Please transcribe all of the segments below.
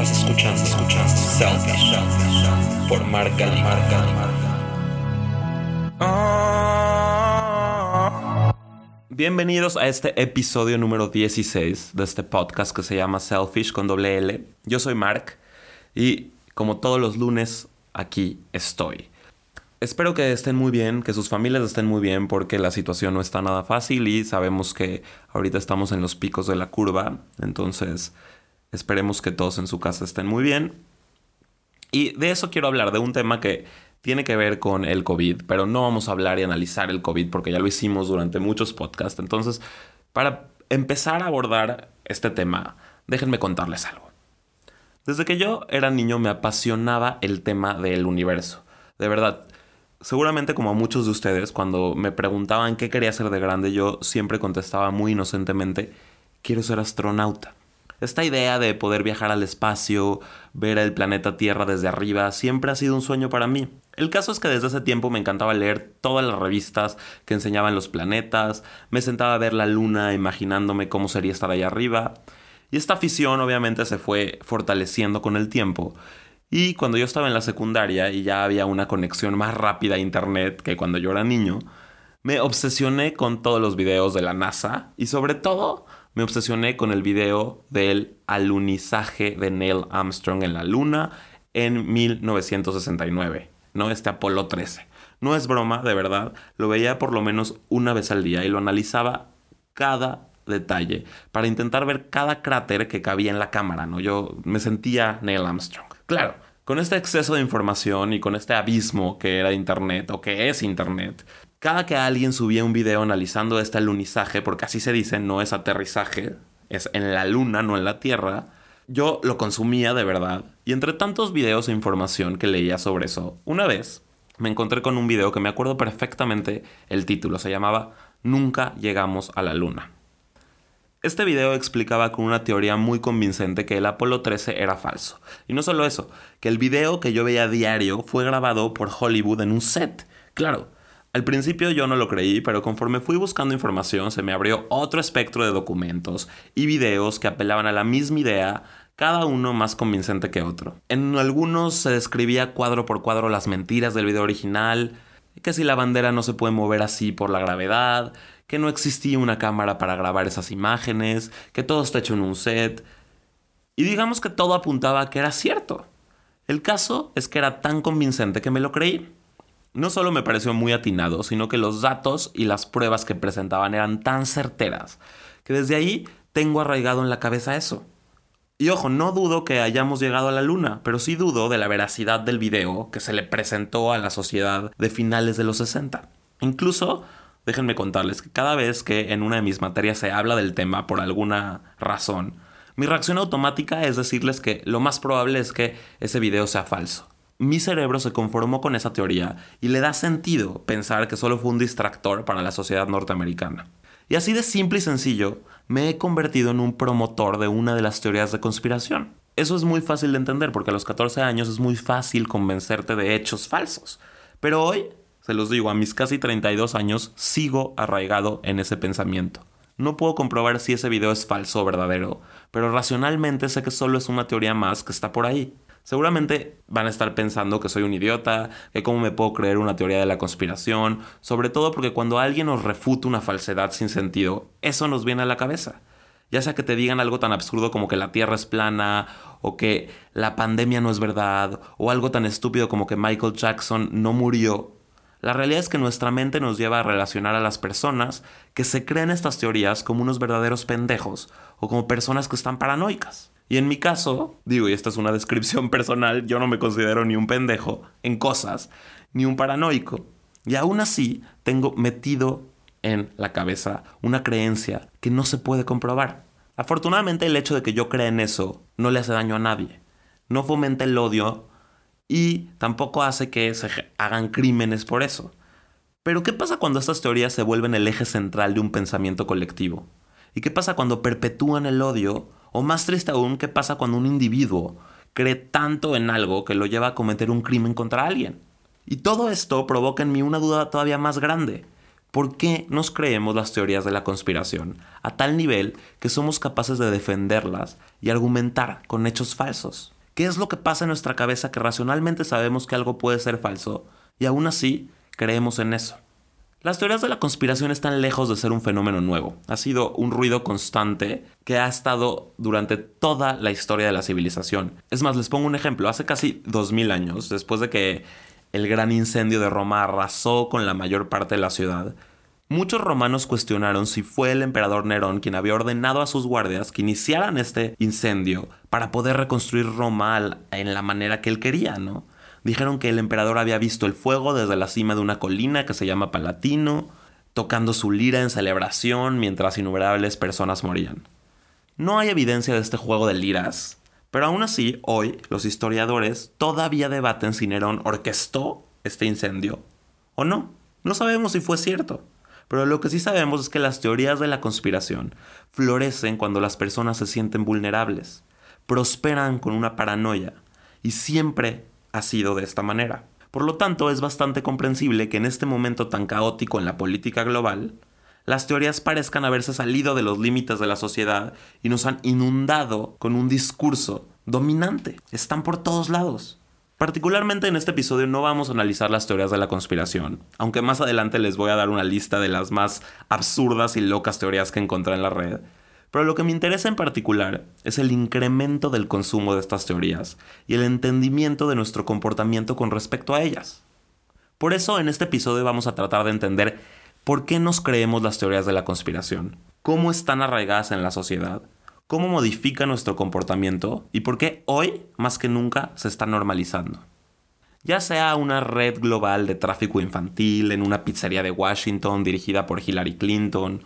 Estás escuchando, Selfish por Marca Marca Bienvenidos a este episodio número 16 de este podcast que se llama Selfish con doble L. Yo soy Mark y como todos los lunes aquí estoy. Espero que estén muy bien, que sus familias estén muy bien porque la situación no está nada fácil y sabemos que ahorita estamos en los picos de la curva, entonces esperemos que todos en su casa estén muy bien. Y de eso quiero hablar, de un tema que tiene que ver con el COVID, pero no vamos a hablar y analizar el COVID porque ya lo hicimos durante muchos podcasts. Entonces, para empezar a abordar este tema, déjenme contarles algo. Desde que yo era niño me apasionaba el tema del universo. De verdad, seguramente como a muchos de ustedes, cuando me preguntaban qué quería ser de grande, yo siempre contestaba muy inocentemente, quiero ser astronauta. Esta idea de poder viajar al espacio, ver el planeta Tierra desde arriba, siempre ha sido un sueño para mí. El caso es que desde ese tiempo me encantaba leer todas las revistas que enseñaban los planetas, me sentaba a ver la luna imaginándome cómo sería estar allá arriba, y esta afición obviamente se fue fortaleciendo con el tiempo, y cuando yo estaba en la secundaria y ya había una conexión más rápida a internet que cuando yo era niño, me obsesioné con todos los videos de la NASA y sobre todo me obsesioné con el video del alunizaje de Neil Armstrong en la Luna en 1969, ¿no? Este Apolo 13. No es broma, de verdad, lo veía por lo menos una vez al día y lo analizaba cada detalle para intentar ver cada cráter que cabía en la cámara, ¿no? Yo me sentía Neil Armstrong. Claro, con este exceso de información y con este abismo que era Internet o que es Internet, cada que alguien subía un video analizando este alunizaje, porque así se dice, no es aterrizaje, es en la luna, no en la Tierra, yo lo consumía de verdad. Y entre tantos videos e información que leía sobre eso, una vez me encontré con un video que me acuerdo perfectamente el título, se llamaba Nunca llegamos a la luna. Este video explicaba con una teoría muy convincente que el Apolo 13 era falso. Y no solo eso, que el video que yo veía diario fue grabado por Hollywood en un set. Claro, al principio yo no lo creí, pero conforme fui buscando información se me abrió otro espectro de documentos y videos que apelaban a la misma idea, cada uno más convincente que otro. En algunos se describía cuadro por cuadro las mentiras del video original, que si la bandera no se puede mover así por la gravedad, que no existía una cámara para grabar esas imágenes, que todo está hecho en un set. Y digamos que todo apuntaba a que era cierto. El caso es que era tan convincente que me lo creí. No solo me pareció muy atinado, sino que los datos y las pruebas que presentaban eran tan certeras, que desde ahí tengo arraigado en la cabeza eso. Y ojo, no dudo que hayamos llegado a la luna, pero sí dudo de la veracidad del video que se le presentó a la sociedad de finales de los 60. Incluso déjenme contarles que cada vez que en una de mis materias se habla del tema por alguna razón, mi reacción automática es decirles que lo más probable es que ese video sea falso. Mi cerebro se conformó con esa teoría y le da sentido pensar que solo fue un distractor para la sociedad norteamericana. Y así de simple y sencillo, me he convertido en un promotor de una de las teorías de conspiración. Eso es muy fácil de entender porque a los 14 años es muy fácil convencerte de hechos falsos. Pero hoy se los digo, a mis casi 32 años sigo arraigado en ese pensamiento. No puedo comprobar si ese video es falso o verdadero, pero racionalmente sé que solo es una teoría más que está por ahí. Seguramente van a estar pensando que soy un idiota, que cómo me puedo creer una teoría de la conspiración, sobre todo porque cuando alguien nos refuta una falsedad sin sentido, eso nos viene a la cabeza. Ya sea que te digan algo tan absurdo como que la Tierra es plana, o que la pandemia no es verdad, o algo tan estúpido como que Michael Jackson no murió, la realidad es que nuestra mente nos lleva a relacionar a las personas que se creen estas teorías como unos verdaderos pendejos o como personas que están paranoicas. Y en mi caso, digo, y esta es una descripción personal, yo no me considero ni un pendejo en cosas, ni un paranoico. Y aún así tengo metido en la cabeza una creencia que no se puede comprobar. Afortunadamente el hecho de que yo crea en eso no le hace daño a nadie. No fomenta el odio y tampoco hace que se hagan crímenes por eso. Pero ¿qué pasa cuando estas teorías se vuelven el eje central de un pensamiento colectivo? ¿Y qué pasa cuando perpetúan el odio? O más triste aún, ¿qué pasa cuando un individuo cree tanto en algo que lo lleva a cometer un crimen contra alguien? Y todo esto provoca en mí una duda todavía más grande. ¿Por qué nos creemos las teorías de la conspiración a tal nivel que somos capaces de defenderlas y argumentar con hechos falsos? ¿Qué es lo que pasa en nuestra cabeza que racionalmente sabemos que algo puede ser falso y aún así creemos en eso? Las teorías de la conspiración están lejos de ser un fenómeno nuevo. Ha sido un ruido constante que ha estado durante toda la historia de la civilización. Es más, les pongo un ejemplo. Hace casi 2000 años, después de que el gran incendio de Roma arrasó con la mayor parte de la ciudad, muchos romanos cuestionaron si fue el emperador Nerón quien había ordenado a sus guardias que iniciaran este incendio para poder reconstruir Roma en la manera que él quería, ¿no? Dijeron que el emperador había visto el fuego desde la cima de una colina que se llama Palatino, tocando su lira en celebración mientras innumerables personas morían. No hay evidencia de este juego de liras, pero aún así, hoy los historiadores todavía debaten si Nerón orquestó este incendio o no. No sabemos si fue cierto. Pero lo que sí sabemos es que las teorías de la conspiración florecen cuando las personas se sienten vulnerables, prosperan con una paranoia, y siempre ha sido de esta manera. Por lo tanto, es bastante comprensible que en este momento tan caótico en la política global, las teorías parezcan haberse salido de los límites de la sociedad y nos han inundado con un discurso dominante. Están por todos lados. Particularmente en este episodio no vamos a analizar las teorías de la conspiración, aunque más adelante les voy a dar una lista de las más absurdas y locas teorías que encontré en la red. Pero lo que me interesa en particular es el incremento del consumo de estas teorías y el entendimiento de nuestro comportamiento con respecto a ellas. Por eso en este episodio vamos a tratar de entender ¿Por qué nos creemos las teorías de la conspiración? ¿Cómo están arraigadas en la sociedad? ¿Cómo modifica nuestro comportamiento? ¿Y por qué hoy, más que nunca, se está normalizando? Ya sea una red global de tráfico infantil en una pizzería de Washington dirigida por Hillary Clinton,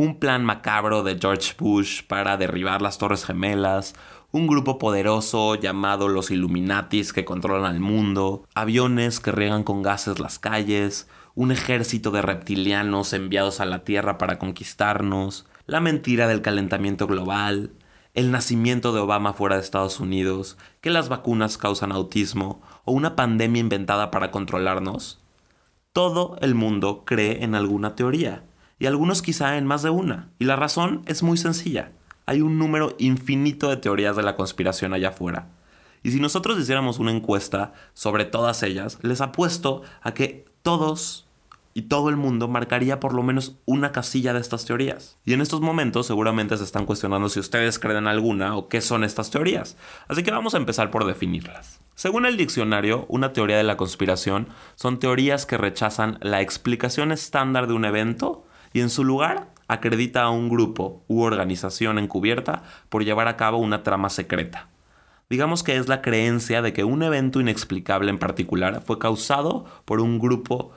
un plan macabro de George Bush para derribar las Torres Gemelas, un grupo poderoso llamado los Illuminatis que controlan el mundo, aviones que riegan con gases las calles, un ejército de reptilianos enviados a la Tierra para conquistarnos, la mentira del calentamiento global, el nacimiento de Obama fuera de Estados Unidos, que las vacunas causan autismo o una pandemia inventada para controlarnos. Todo el mundo cree en alguna teoría, y algunos quizá en más de una, y la razón es muy sencilla. Hay un número infinito de teorías de la conspiración allá afuera. Y si nosotros hiciéramos una encuesta sobre todas ellas, les apuesto a que todos y todo el mundo marcaría por lo menos una casilla de estas teorías. Y en estos momentos seguramente se están cuestionando si ustedes creen en alguna o qué son estas teorías. Así que vamos a empezar por definirlas. Según el diccionario, una teoría de la conspiración son teorías que rechazan la explicación estándar de un evento y en su lugar acredita a un grupo u organización encubierta por llevar a cabo una trama secreta. Digamos que es la creencia de que un evento inexplicable en particular fue causado por un grupo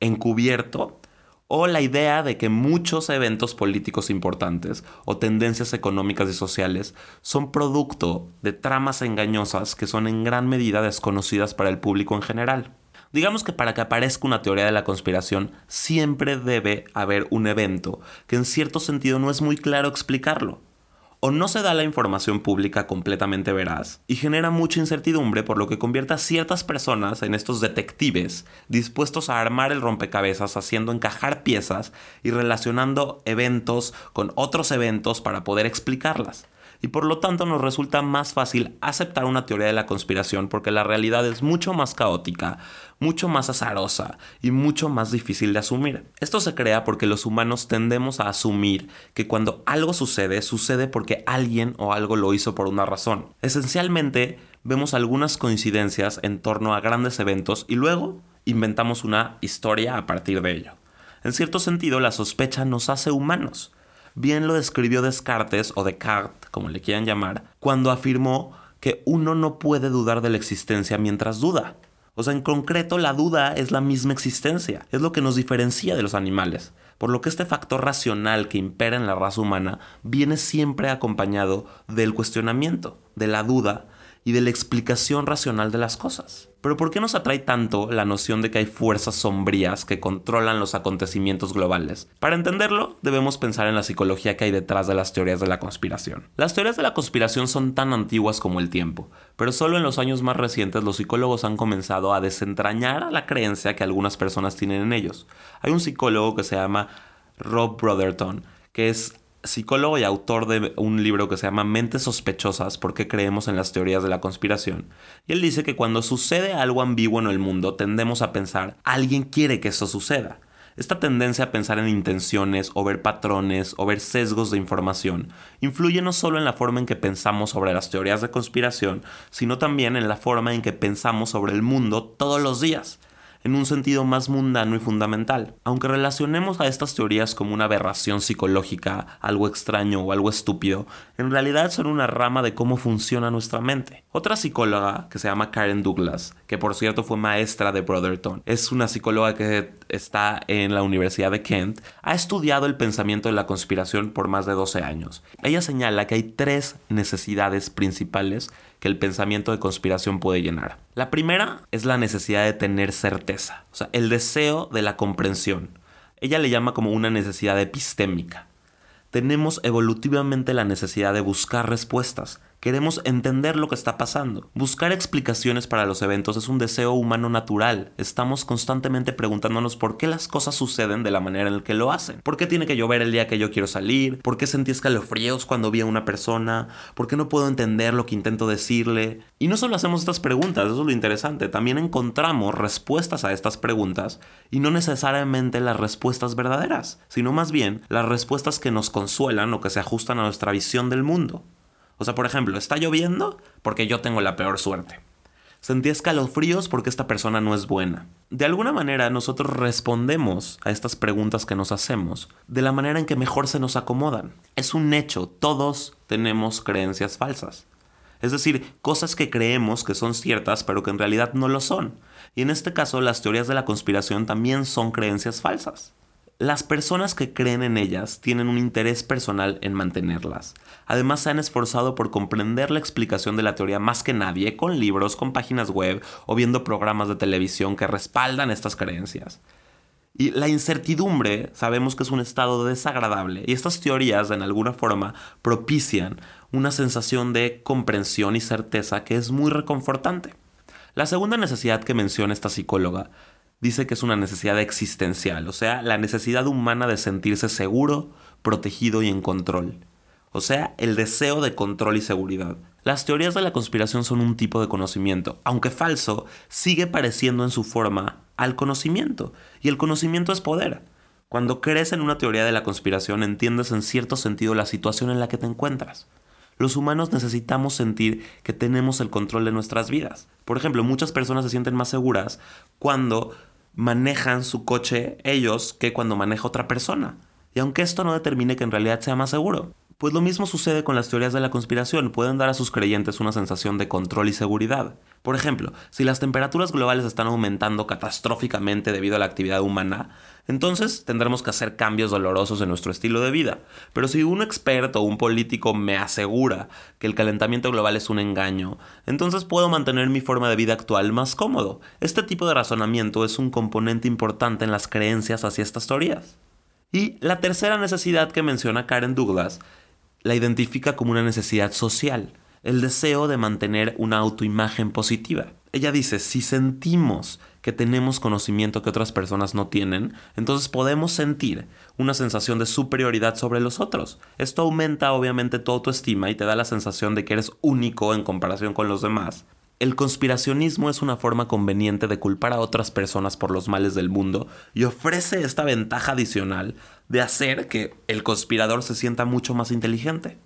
encubierto o la idea de que muchos eventos políticos importantes o tendencias económicas y sociales son producto de tramas engañosas que son en gran medida desconocidas para el público en general. Digamos que para que aparezca una teoría de la conspiración siempre debe haber un evento que en cierto sentido no es muy claro explicarlo. O no se da la información pública completamente veraz y genera mucha incertidumbre por lo que convierte a ciertas personas en estos detectives dispuestos a armar el rompecabezas haciendo encajar piezas y relacionando eventos con otros eventos para poder explicarlas y por lo tanto nos resulta más fácil aceptar una teoría de la conspiración porque la realidad es mucho más caótica, mucho más azarosa y mucho más difícil de asumir. Esto se crea porque los humanos tendemos a asumir que cuando algo sucede, sucede porque alguien o algo lo hizo por una razón. Esencialmente, vemos algunas coincidencias en torno a grandes eventos y luego inventamos una historia a partir de ello. En cierto sentido, la sospecha nos hace humanos bien lo describió Descartes o Descartes, como le quieran llamar, cuando afirmó que uno no puede dudar de la existencia mientras duda. O sea, en concreto la duda es la misma existencia, es lo que nos diferencia de los animales, por lo que este factor racional que impera en la raza humana viene siempre acompañado del cuestionamiento, de la duda y de la explicación racional de las cosas. Pero ¿por qué nos atrae tanto la noción de que hay fuerzas sombrías que controlan los acontecimientos globales? Para entenderlo, debemos pensar en la psicología que hay detrás de las teorías de la conspiración. Las teorías de la conspiración son tan antiguas como el tiempo, pero solo en los años más recientes los psicólogos han comenzado a desentrañar la creencia que algunas personas tienen en ellos. Hay un psicólogo que se llama Rob Brotherton, que es psicólogo y autor de un libro que se llama Mentes sospechosas, por qué creemos en las teorías de la conspiración. Y él dice que cuando sucede algo ambiguo en el mundo, tendemos a pensar, alguien quiere que eso suceda. Esta tendencia a pensar en intenciones o ver patrones o ver sesgos de información influye no solo en la forma en que pensamos sobre las teorías de conspiración, sino también en la forma en que pensamos sobre el mundo todos los días en un sentido más mundano y fundamental. Aunque relacionemos a estas teorías como una aberración psicológica, algo extraño o algo estúpido, en realidad son una rama de cómo funciona nuestra mente. Otra psicóloga, que se llama Karen Douglas, que por cierto fue maestra de Brotherton, es una psicóloga que está en la Universidad de Kent, ha estudiado el pensamiento de la conspiración por más de 12 años. Ella señala que hay tres necesidades principales que el pensamiento de conspiración puede llenar. La primera es la necesidad de tener certeza, o sea, el deseo de la comprensión. Ella le llama como una necesidad epistémica. Tenemos evolutivamente la necesidad de buscar respuestas, Queremos entender lo que está pasando. Buscar explicaciones para los eventos es un deseo humano natural. Estamos constantemente preguntándonos por qué las cosas suceden de la manera en la que lo hacen. ¿Por qué tiene que llover el día que yo quiero salir? ¿Por qué sentí escalofríos cuando vi a una persona? ¿Por qué no puedo entender lo que intento decirle? Y no solo hacemos estas preguntas, eso es lo interesante, también encontramos respuestas a estas preguntas y no necesariamente las respuestas verdaderas, sino más bien las respuestas que nos consuelan o que se ajustan a nuestra visión del mundo. O sea, por ejemplo, está lloviendo porque yo tengo la peor suerte. Sentí escalofríos porque esta persona no es buena. De alguna manera nosotros respondemos a estas preguntas que nos hacemos de la manera en que mejor se nos acomodan. Es un hecho, todos tenemos creencias falsas. Es decir, cosas que creemos que son ciertas pero que en realidad no lo son. Y en este caso las teorías de la conspiración también son creencias falsas. Las personas que creen en ellas tienen un interés personal en mantenerlas. Además se han esforzado por comprender la explicación de la teoría más que nadie con libros, con páginas web o viendo programas de televisión que respaldan estas creencias. Y la incertidumbre sabemos que es un estado desagradable y estas teorías en alguna forma propician una sensación de comprensión y certeza que es muy reconfortante. La segunda necesidad que menciona esta psicóloga dice que es una necesidad existencial, o sea, la necesidad humana de sentirse seguro, protegido y en control. O sea, el deseo de control y seguridad. Las teorías de la conspiración son un tipo de conocimiento, aunque falso, sigue pareciendo en su forma al conocimiento, y el conocimiento es poder. Cuando crees en una teoría de la conspiración entiendes en cierto sentido la situación en la que te encuentras. Los humanos necesitamos sentir que tenemos el control de nuestras vidas. Por ejemplo, muchas personas se sienten más seguras cuando manejan su coche ellos que cuando maneja otra persona. Y aunque esto no determine que en realidad sea más seguro. Pues lo mismo sucede con las teorías de la conspiración, pueden dar a sus creyentes una sensación de control y seguridad. Por ejemplo, si las temperaturas globales están aumentando catastróficamente debido a la actividad humana, entonces tendremos que hacer cambios dolorosos en nuestro estilo de vida. Pero si un experto o un político me asegura que el calentamiento global es un engaño, entonces puedo mantener mi forma de vida actual más cómodo. Este tipo de razonamiento es un componente importante en las creencias hacia estas teorías. Y la tercera necesidad que menciona Karen Douglas la identifica como una necesidad social, el deseo de mantener una autoimagen positiva. Ella dice, si sentimos que tenemos conocimiento que otras personas no tienen, entonces podemos sentir una sensación de superioridad sobre los otros. Esto aumenta obviamente tu autoestima y te da la sensación de que eres único en comparación con los demás. El conspiracionismo es una forma conveniente de culpar a otras personas por los males del mundo y ofrece esta ventaja adicional de hacer que el conspirador se sienta mucho más inteligente.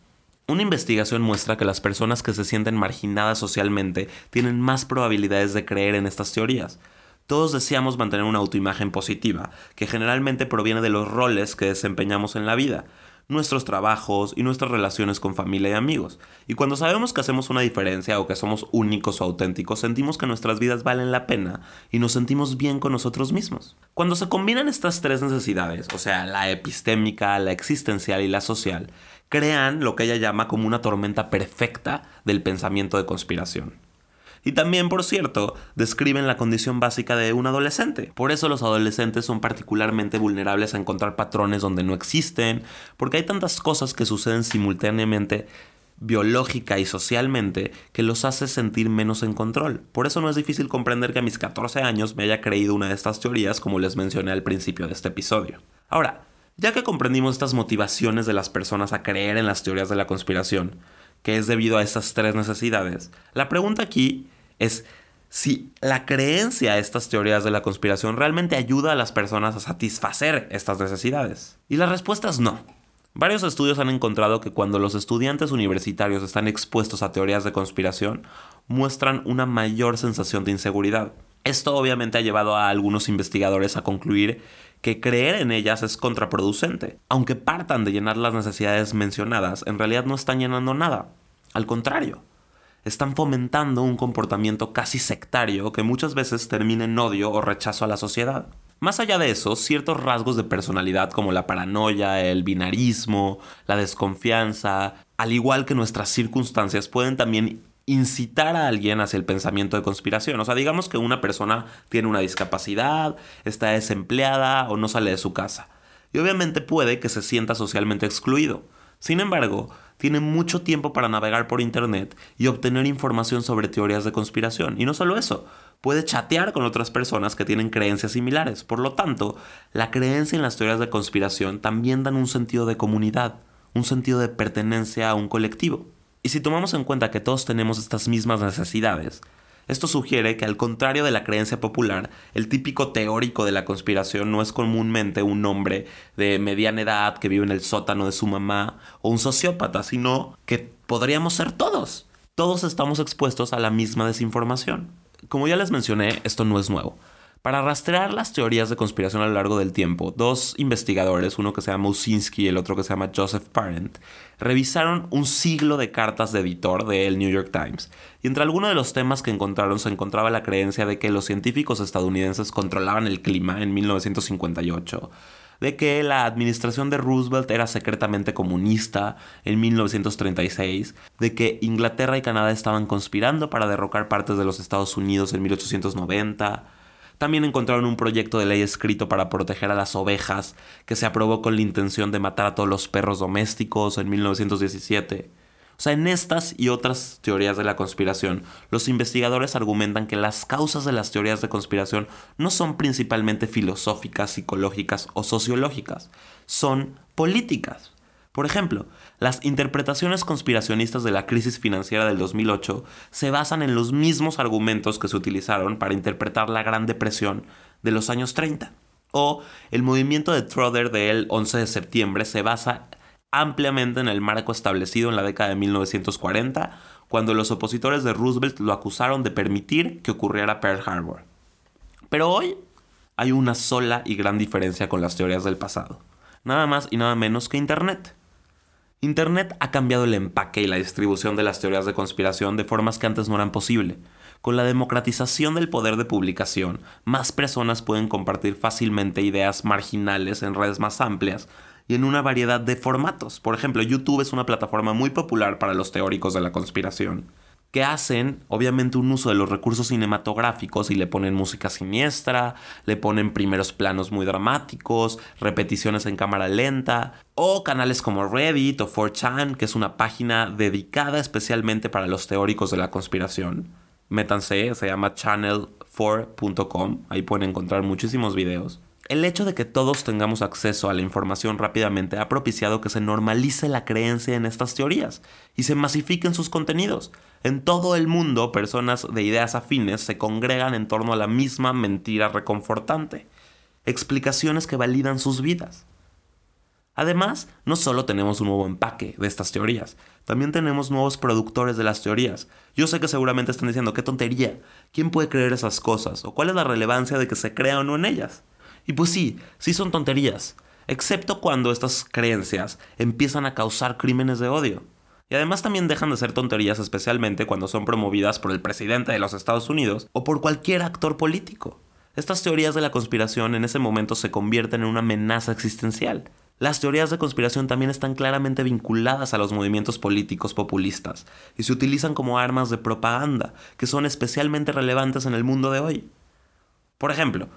Una investigación muestra que las personas que se sienten marginadas socialmente tienen más probabilidades de creer en estas teorías. Todos deseamos mantener una autoimagen positiva, que generalmente proviene de los roles que desempeñamos en la vida, nuestros trabajos y nuestras relaciones con familia y amigos. Y cuando sabemos que hacemos una diferencia o que somos únicos o auténticos, sentimos que nuestras vidas valen la pena y nos sentimos bien con nosotros mismos. Cuando se combinan estas tres necesidades, o sea, la epistémica, la existencial y la social, crean lo que ella llama como una tormenta perfecta del pensamiento de conspiración. Y también, por cierto, describen la condición básica de un adolescente. Por eso los adolescentes son particularmente vulnerables a encontrar patrones donde no existen, porque hay tantas cosas que suceden simultáneamente biológica y socialmente que los hace sentir menos en control. Por eso no es difícil comprender que a mis 14 años me haya creído una de estas teorías como les mencioné al principio de este episodio. Ahora, ya que comprendimos estas motivaciones de las personas a creer en las teorías de la conspiración, que es debido a estas tres necesidades, la pregunta aquí es si la creencia a estas teorías de la conspiración realmente ayuda a las personas a satisfacer estas necesidades. Y la respuesta es no. Varios estudios han encontrado que cuando los estudiantes universitarios están expuestos a teorías de conspiración, muestran una mayor sensación de inseguridad. Esto obviamente ha llevado a algunos investigadores a concluir que creer en ellas es contraproducente. Aunque partan de llenar las necesidades mencionadas, en realidad no están llenando nada. Al contrario, están fomentando un comportamiento casi sectario que muchas veces termina en odio o rechazo a la sociedad. Más allá de eso, ciertos rasgos de personalidad como la paranoia, el binarismo, la desconfianza, al igual que nuestras circunstancias, pueden también incitar a alguien hacia el pensamiento de conspiración. O sea, digamos que una persona tiene una discapacidad, está desempleada o no sale de su casa. Y obviamente puede que se sienta socialmente excluido. Sin embargo, tiene mucho tiempo para navegar por Internet y obtener información sobre teorías de conspiración. Y no solo eso, puede chatear con otras personas que tienen creencias similares. Por lo tanto, la creencia en las teorías de conspiración también dan un sentido de comunidad, un sentido de pertenencia a un colectivo. Y si tomamos en cuenta que todos tenemos estas mismas necesidades, esto sugiere que al contrario de la creencia popular, el típico teórico de la conspiración no es comúnmente un hombre de mediana edad que vive en el sótano de su mamá o un sociópata, sino que podríamos ser todos. Todos estamos expuestos a la misma desinformación. Como ya les mencioné, esto no es nuevo. Para rastrear las teorías de conspiración a lo largo del tiempo, dos investigadores, uno que se llama Usinski y el otro que se llama Joseph Parent, revisaron un siglo de cartas de editor del New York Times. Y entre algunos de los temas que encontraron se encontraba la creencia de que los científicos estadounidenses controlaban el clima en 1958 de que la administración de Roosevelt era secretamente comunista en 1936, de que Inglaterra y Canadá estaban conspirando para derrocar partes de los Estados Unidos en 1890, también encontraron un proyecto de ley escrito para proteger a las ovejas que se aprobó con la intención de matar a todos los perros domésticos en 1917. O sea, en estas y otras teorías de la conspiración, los investigadores argumentan que las causas de las teorías de conspiración no son principalmente filosóficas, psicológicas o sociológicas, son políticas. Por ejemplo, las interpretaciones conspiracionistas de la crisis financiera del 2008 se basan en los mismos argumentos que se utilizaron para interpretar la Gran Depresión de los años 30. O el movimiento de Trotter del 11 de septiembre se basa ampliamente en el marco establecido en la década de 1940, cuando los opositores de Roosevelt lo acusaron de permitir que ocurriera Pearl Harbor. Pero hoy hay una sola y gran diferencia con las teorías del pasado. Nada más y nada menos que Internet. Internet ha cambiado el empaque y la distribución de las teorías de conspiración de formas que antes no eran posible. Con la democratización del poder de publicación, más personas pueden compartir fácilmente ideas marginales en redes más amplias y en una variedad de formatos. Por ejemplo, YouTube es una plataforma muy popular para los teóricos de la conspiración que hacen obviamente un uso de los recursos cinematográficos y le ponen música siniestra, le ponen primeros planos muy dramáticos, repeticiones en cámara lenta, o canales como Reddit o 4chan, que es una página dedicada especialmente para los teóricos de la conspiración. Métanse, se llama channel4.com, ahí pueden encontrar muchísimos videos. El hecho de que todos tengamos acceso a la información rápidamente ha propiciado que se normalice la creencia en estas teorías y se masifiquen sus contenidos. En todo el mundo, personas de ideas afines se congregan en torno a la misma mentira reconfortante, explicaciones que validan sus vidas. Además, no solo tenemos un nuevo empaque de estas teorías, también tenemos nuevos productores de las teorías. Yo sé que seguramente están diciendo, qué tontería, ¿quién puede creer esas cosas? ¿O cuál es la relevancia de que se crea o no en ellas? Y pues sí, sí son tonterías, excepto cuando estas creencias empiezan a causar crímenes de odio. Y además también dejan de ser tonterías especialmente cuando son promovidas por el presidente de los Estados Unidos o por cualquier actor político. Estas teorías de la conspiración en ese momento se convierten en una amenaza existencial. Las teorías de conspiración también están claramente vinculadas a los movimientos políticos populistas y se utilizan como armas de propaganda, que son especialmente relevantes en el mundo de hoy. Por ejemplo,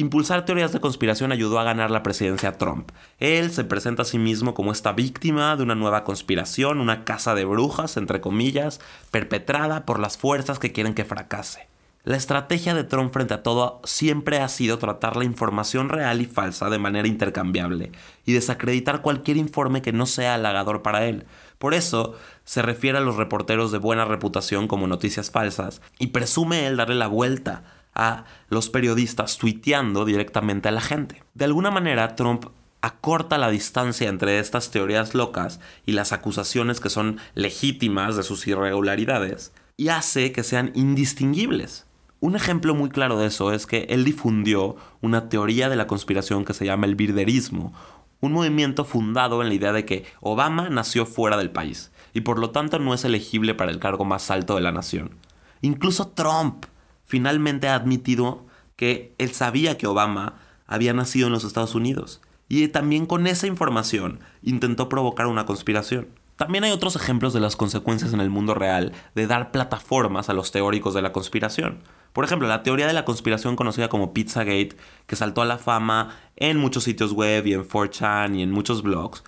impulsar teorías de conspiración ayudó a ganar la presidencia Trump. Él se presenta a sí mismo como esta víctima de una nueva conspiración, una casa de brujas, entre comillas, perpetrada por las fuerzas que quieren que fracase. La estrategia de Trump frente a todo siempre ha sido tratar la información real y falsa de manera intercambiable y desacreditar cualquier informe que no sea halagador para él. Por eso se refiere a los reporteros de buena reputación como noticias falsas y presume él darle la vuelta a los periodistas tuiteando directamente a la gente. De alguna manera Trump acorta la distancia entre estas teorías locas y las acusaciones que son legítimas de sus irregularidades y hace que sean indistinguibles. Un ejemplo muy claro de eso es que él difundió una teoría de la conspiración que se llama el birderismo, un movimiento fundado en la idea de que Obama nació fuera del país y por lo tanto no es elegible para el cargo más alto de la nación. Incluso Trump finalmente ha admitido que él sabía que Obama había nacido en los Estados Unidos y también con esa información intentó provocar una conspiración. También hay otros ejemplos de las consecuencias en el mundo real de dar plataformas a los teóricos de la conspiración. Por ejemplo, la teoría de la conspiración conocida como Pizzagate, que saltó a la fama en muchos sitios web y en 4chan y en muchos blogs,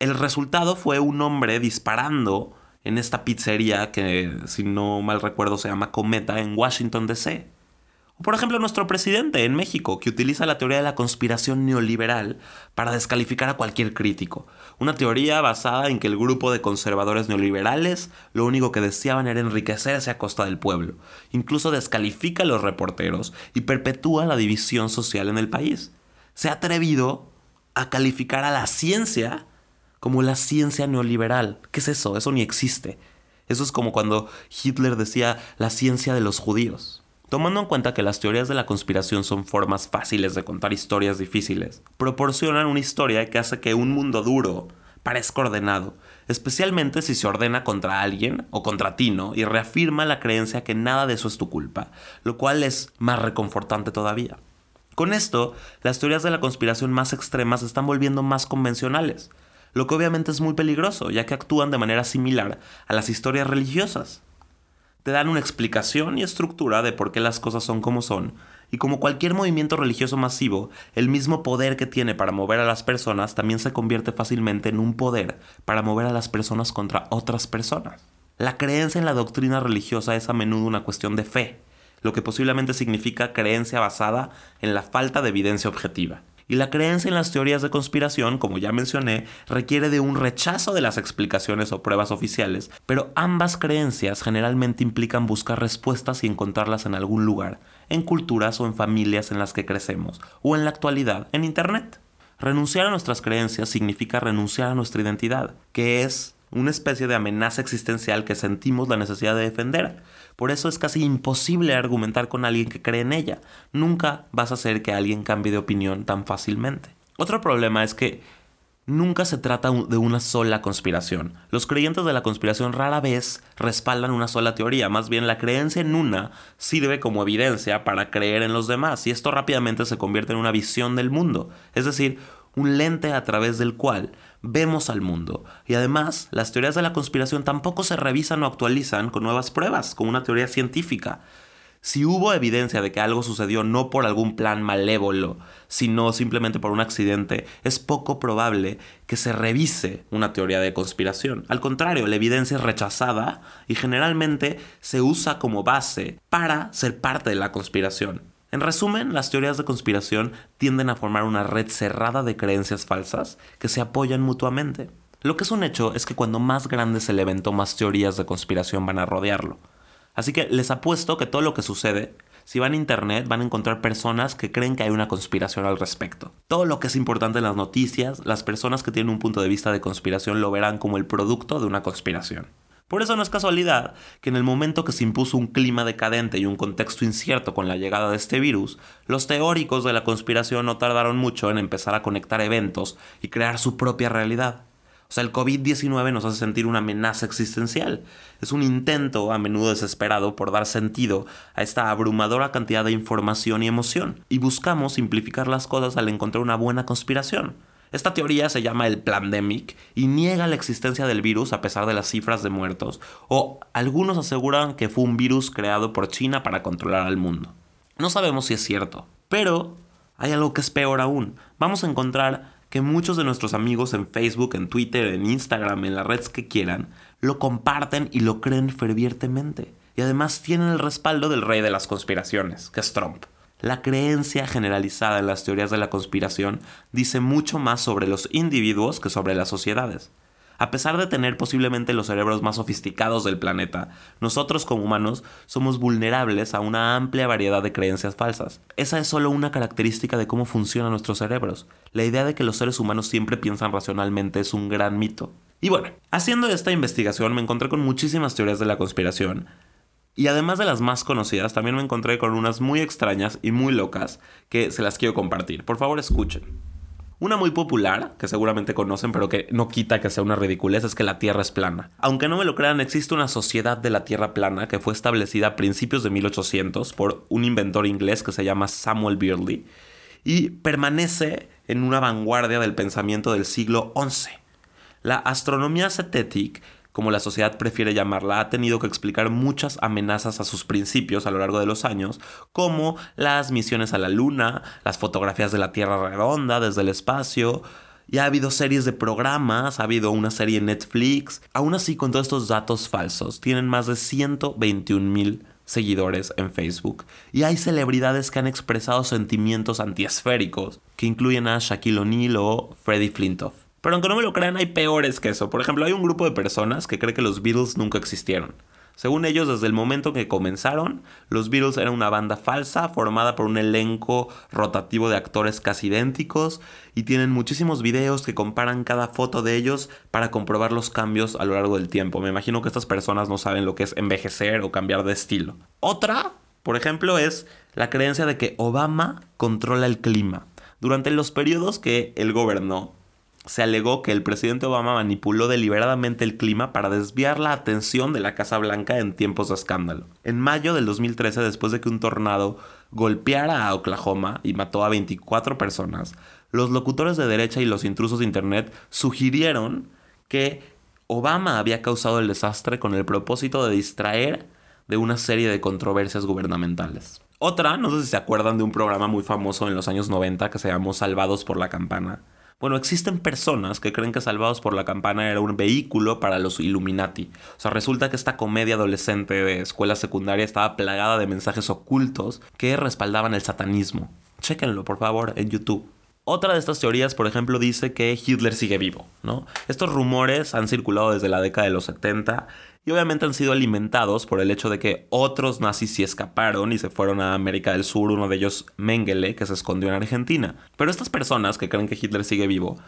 el resultado fue un hombre disparando en esta pizzería que, si no mal recuerdo, se llama Cometa en Washington, D.C. O por ejemplo nuestro presidente en México, que utiliza la teoría de la conspiración neoliberal para descalificar a cualquier crítico. Una teoría basada en que el grupo de conservadores neoliberales lo único que deseaban era enriquecerse a costa del pueblo. Incluso descalifica a los reporteros y perpetúa la división social en el país. Se ha atrevido a calificar a la ciencia como la ciencia neoliberal. ¿Qué es eso? Eso ni existe. Eso es como cuando Hitler decía la ciencia de los judíos. Tomando en cuenta que las teorías de la conspiración son formas fáciles de contar historias difíciles, proporcionan una historia que hace que un mundo duro parezca ordenado, especialmente si se ordena contra alguien o contra ti, ¿no? Y reafirma la creencia que nada de eso es tu culpa, lo cual es más reconfortante todavía. Con esto, las teorías de la conspiración más extremas se están volviendo más convencionales, lo que obviamente es muy peligroso, ya que actúan de manera similar a las historias religiosas te dan una explicación y estructura de por qué las cosas son como son, y como cualquier movimiento religioso masivo, el mismo poder que tiene para mover a las personas también se convierte fácilmente en un poder para mover a las personas contra otras personas. La creencia en la doctrina religiosa es a menudo una cuestión de fe, lo que posiblemente significa creencia basada en la falta de evidencia objetiva. Y la creencia en las teorías de conspiración, como ya mencioné, requiere de un rechazo de las explicaciones o pruebas oficiales, pero ambas creencias generalmente implican buscar respuestas y encontrarlas en algún lugar, en culturas o en familias en las que crecemos, o en la actualidad, en Internet. Renunciar a nuestras creencias significa renunciar a nuestra identidad, que es una especie de amenaza existencial que sentimos la necesidad de defender. Por eso es casi imposible argumentar con alguien que cree en ella. Nunca vas a hacer que alguien cambie de opinión tan fácilmente. Otro problema es que nunca se trata de una sola conspiración. Los creyentes de la conspiración rara vez respaldan una sola teoría, más bien la creencia en una sirve como evidencia para creer en los demás y esto rápidamente se convierte en una visión del mundo, es decir, un lente a través del cual vemos al mundo. Y además, las teorías de la conspiración tampoco se revisan o actualizan con nuevas pruebas, como una teoría científica. Si hubo evidencia de que algo sucedió no por algún plan malévolo, sino simplemente por un accidente, es poco probable que se revise una teoría de conspiración. Al contrario, la evidencia es rechazada y generalmente se usa como base para ser parte de la conspiración. En resumen, las teorías de conspiración tienden a formar una red cerrada de creencias falsas que se apoyan mutuamente. Lo que es un hecho es que cuando más grande es el evento, más teorías de conspiración van a rodearlo. Así que les apuesto que todo lo que sucede, si van a internet van a encontrar personas que creen que hay una conspiración al respecto. Todo lo que es importante en las noticias, las personas que tienen un punto de vista de conspiración lo verán como el producto de una conspiración. Por eso no es casualidad que en el momento que se impuso un clima decadente y un contexto incierto con la llegada de este virus, los teóricos de la conspiración no tardaron mucho en empezar a conectar eventos y crear su propia realidad. O sea, el COVID-19 nos hace sentir una amenaza existencial. Es un intento, a menudo desesperado, por dar sentido a esta abrumadora cantidad de información y emoción. Y buscamos simplificar las cosas al encontrar una buena conspiración. Esta teoría se llama el Plandemic y niega la existencia del virus a pesar de las cifras de muertos, o algunos aseguran que fue un virus creado por China para controlar al mundo. No sabemos si es cierto, pero hay algo que es peor aún. Vamos a encontrar que muchos de nuestros amigos en Facebook, en Twitter, en Instagram, en las redes que quieran, lo comparten y lo creen fervientemente. Y además tienen el respaldo del rey de las conspiraciones, que es Trump. La creencia generalizada en las teorías de la conspiración dice mucho más sobre los individuos que sobre las sociedades. A pesar de tener posiblemente los cerebros más sofisticados del planeta, nosotros como humanos somos vulnerables a una amplia variedad de creencias falsas. Esa es solo una característica de cómo funcionan nuestros cerebros. La idea de que los seres humanos siempre piensan racionalmente es un gran mito. Y bueno, haciendo esta investigación me encontré con muchísimas teorías de la conspiración, y además de las más conocidas, también me encontré con unas muy extrañas y muy locas que se las quiero compartir. Por favor, escuchen. Una muy popular, que seguramente conocen, pero que no quita que sea una ridiculez, es que la Tierra es plana. Aunque no me lo crean, existe una sociedad de la Tierra plana que fue establecida a principios de 1800 por un inventor inglés que se llama Samuel Beardley y permanece en una vanguardia del pensamiento del siglo XI. La astronomía cetética como la sociedad prefiere llamarla, ha tenido que explicar muchas amenazas a sus principios a lo largo de los años, como las misiones a la Luna, las fotografías de la Tierra redonda desde el espacio, y ha habido series de programas, ha habido una serie en Netflix. Aún así, con todos estos datos falsos, tienen más de 121 mil seguidores en Facebook. Y hay celebridades que han expresado sentimientos antiesféricos, que incluyen a Shaquille O'Neal o Freddie Flintoff. Pero aunque no me lo crean, hay peores que eso. Por ejemplo, hay un grupo de personas que cree que los Beatles nunca existieron. Según ellos, desde el momento que comenzaron, los Beatles eran una banda falsa formada por un elenco rotativo de actores casi idénticos y tienen muchísimos videos que comparan cada foto de ellos para comprobar los cambios a lo largo del tiempo. Me imagino que estas personas no saben lo que es envejecer o cambiar de estilo. Otra, por ejemplo, es la creencia de que Obama controla el clima. Durante los periodos que él gobernó, se alegó que el presidente Obama manipuló deliberadamente el clima para desviar la atención de la Casa Blanca en tiempos de escándalo. En mayo del 2013, después de que un tornado golpeara a Oklahoma y mató a 24 personas, los locutores de derecha y los intrusos de Internet sugirieron que Obama había causado el desastre con el propósito de distraer de una serie de controversias gubernamentales. Otra, no sé si se acuerdan de un programa muy famoso en los años 90 que se llamó Salvados por la Campana bueno, existen personas que creen que Salvados por la Campana era un vehículo para los Illuminati. O sea, resulta que esta comedia adolescente de escuela secundaria estaba plagada de mensajes ocultos que respaldaban el satanismo. Chéquenlo, por favor, en YouTube. Otra de estas teorías, por ejemplo, dice que Hitler sigue vivo, ¿no? Estos rumores han circulado desde la década de los 70 y obviamente han sido alimentados por el hecho de que otros nazis sí escaparon y se fueron a América del Sur, uno de ellos Mengele, que se escondió en Argentina. Pero estas personas que creen que Hitler sigue vivo,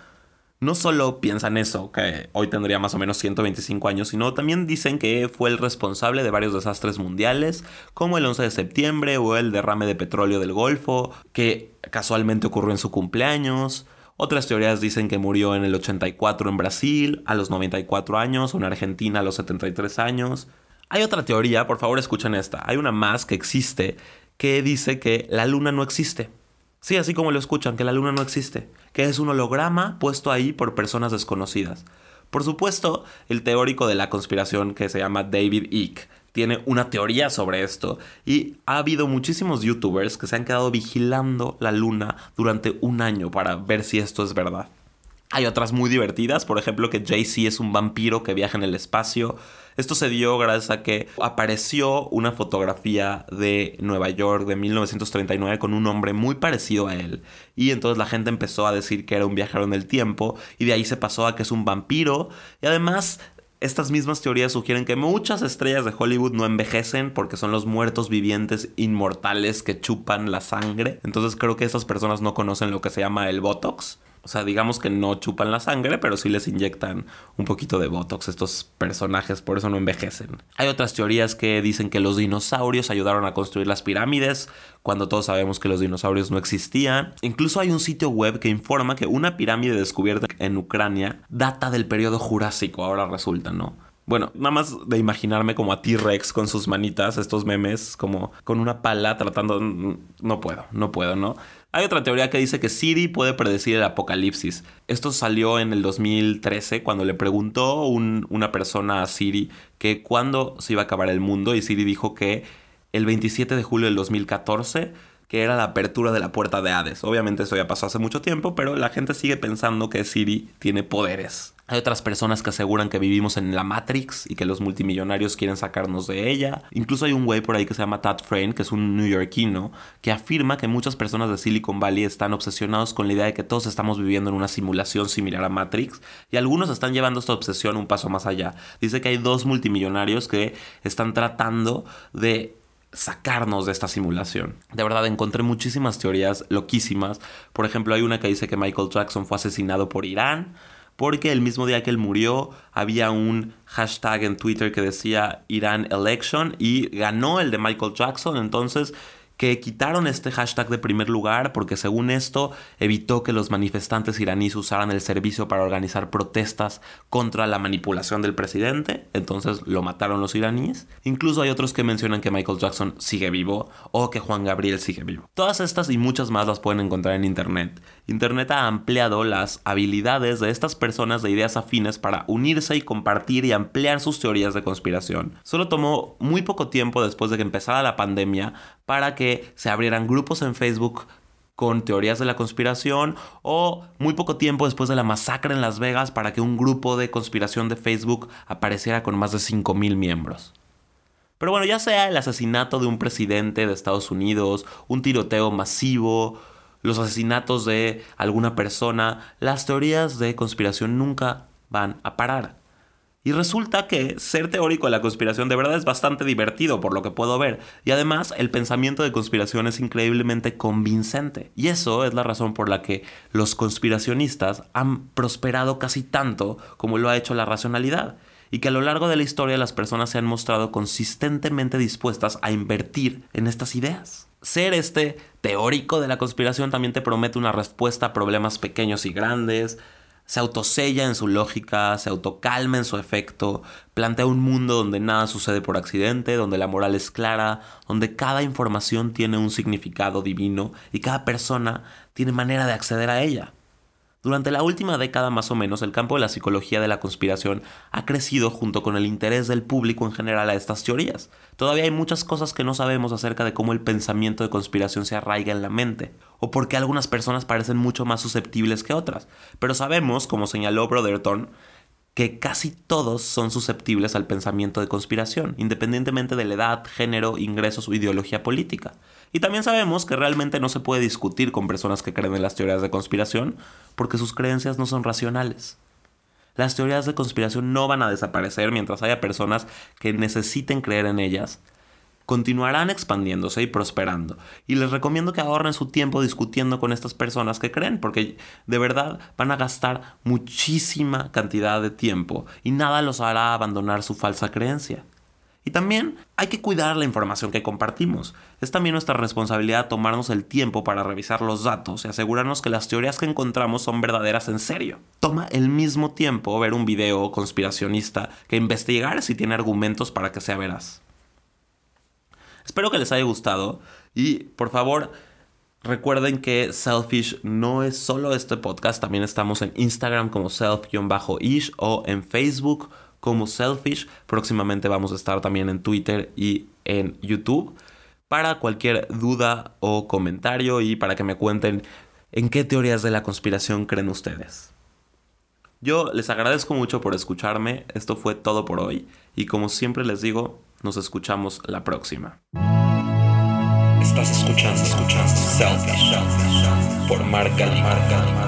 no solo piensan eso, que hoy tendría más o menos 125 años, sino también dicen que fue el responsable de varios desastres mundiales, como el 11 de septiembre o el derrame de petróleo del Golfo, que casualmente ocurrió en su cumpleaños, otras teorías dicen que murió en el 84 en Brasil, a los 94 años, o en Argentina a los 73 años. Hay otra teoría, por favor escuchen esta. Hay una más que existe que dice que la luna no existe. Sí, así como lo escuchan, que la luna no existe, que es un holograma puesto ahí por personas desconocidas. Por supuesto, el teórico de la conspiración que se llama David Icke tiene una teoría sobre esto y ha habido muchísimos youtubers que se han quedado vigilando la luna durante un año para ver si esto es verdad. Hay otras muy divertidas, por ejemplo que Jay-Z es un vampiro que viaja en el espacio. Esto se dio gracias a que apareció una fotografía de Nueva York de 1939 con un hombre muy parecido a él. Y entonces la gente empezó a decir que era un viajero en el tiempo y de ahí se pasó a que es un vampiro. Y además estas mismas teorías sugieren que muchas estrellas de Hollywood no envejecen porque son los muertos vivientes inmortales que chupan la sangre. Entonces creo que estas personas no conocen lo que se llama el Botox. O sea, digamos que no chupan la sangre, pero sí les inyectan un poquito de Botox estos personajes, por eso no envejecen. Hay otras teorías que dicen que los dinosaurios ayudaron a construir las pirámides, cuando todos sabemos que los dinosaurios no existían. Incluso hay un sitio web que informa que una pirámide descubierta en Ucrania data del periodo Jurásico, ahora resulta, ¿no? Bueno, nada más de imaginarme como a T-Rex con sus manitas, estos memes, como con una pala tratando... No puedo, no puedo, ¿no? Hay otra teoría que dice que Siri puede predecir el apocalipsis. Esto salió en el 2013 cuando le preguntó una persona a Siri que cuándo se iba a acabar el mundo y Siri dijo que el 27 de julio del 2014 que era la apertura de la puerta de Hades. Obviamente eso ya pasó hace mucho tiempo, pero la gente sigue pensando que Siri tiene poderes. Hay otras personas que aseguran que vivimos en la Matrix y que los multimillonarios quieren sacarnos de ella. Incluso hay un güey por ahí que se llama Tad Frame, que es un newyorkino, que afirma que muchas personas de Silicon Valley están obsesionados con la idea de que todos estamos viviendo en una simulación similar a Matrix y algunos están llevando esta obsesión un paso más allá. Dice que hay dos multimillonarios que están tratando de sacarnos de esta simulación. De verdad, encontré muchísimas teorías loquísimas. Por ejemplo, hay una que dice que Michael Jackson fue asesinado por Irán, porque el mismo día que él murió había un hashtag en Twitter que decía Irán Election y ganó el de Michael Jackson. Entonces que quitaron este hashtag de primer lugar porque según esto evitó que los manifestantes iraníes usaran el servicio para organizar protestas contra la manipulación del presidente, entonces lo mataron los iraníes. Incluso hay otros que mencionan que Michael Jackson sigue vivo o que Juan Gabriel sigue vivo. Todas estas y muchas más las pueden encontrar en Internet. Internet ha ampliado las habilidades de estas personas de ideas afines para unirse y compartir y ampliar sus teorías de conspiración. Solo tomó muy poco tiempo después de que empezara la pandemia para que se abrieran grupos en Facebook con teorías de la conspiración o muy poco tiempo después de la masacre en Las Vegas para que un grupo de conspiración de Facebook apareciera con más de 5.000 miembros. Pero bueno, ya sea el asesinato de un presidente de Estados Unidos, un tiroteo masivo, los asesinatos de alguna persona, las teorías de conspiración nunca van a parar. Y resulta que ser teórico de la conspiración de verdad es bastante divertido por lo que puedo ver. Y además el pensamiento de conspiración es increíblemente convincente. Y eso es la razón por la que los conspiracionistas han prosperado casi tanto como lo ha hecho la racionalidad. Y que a lo largo de la historia las personas se han mostrado consistentemente dispuestas a invertir en estas ideas. Ser este teórico de la conspiración también te promete una respuesta a problemas pequeños y grandes, se autosella en su lógica, se autocalma en su efecto, plantea un mundo donde nada sucede por accidente, donde la moral es clara, donde cada información tiene un significado divino y cada persona tiene manera de acceder a ella. Durante la última década más o menos, el campo de la psicología de la conspiración ha crecido junto con el interés del público en general a estas teorías. Todavía hay muchas cosas que no sabemos acerca de cómo el pensamiento de conspiración se arraiga en la mente, o por qué algunas personas parecen mucho más susceptibles que otras. Pero sabemos, como señaló Brotherton, que casi todos son susceptibles al pensamiento de conspiración, independientemente de la edad, género, ingresos o ideología política. Y también sabemos que realmente no se puede discutir con personas que creen en las teorías de conspiración porque sus creencias no son racionales. Las teorías de conspiración no van a desaparecer mientras haya personas que necesiten creer en ellas. Continuarán expandiéndose y prosperando. Y les recomiendo que ahorren su tiempo discutiendo con estas personas que creen, porque de verdad van a gastar muchísima cantidad de tiempo y nada los hará abandonar su falsa creencia. Y también hay que cuidar la información que compartimos. Es también nuestra responsabilidad tomarnos el tiempo para revisar los datos y asegurarnos que las teorías que encontramos son verdaderas en serio. Toma el mismo tiempo ver un video conspiracionista que investigar si tiene argumentos para que sea veraz. Espero que les haya gustado y por favor recuerden que Selfish no es solo este podcast, también estamos en Instagram como self-ish o en Facebook como Selfish. Próximamente vamos a estar también en Twitter y en YouTube para cualquier duda o comentario y para que me cuenten en qué teorías de la conspiración creen ustedes. Yo les agradezco mucho por escucharme, esto fue todo por hoy y como siempre les digo, nos escuchamos la próxima. Estás escuchando, escuchando Selfish por Marca Marca.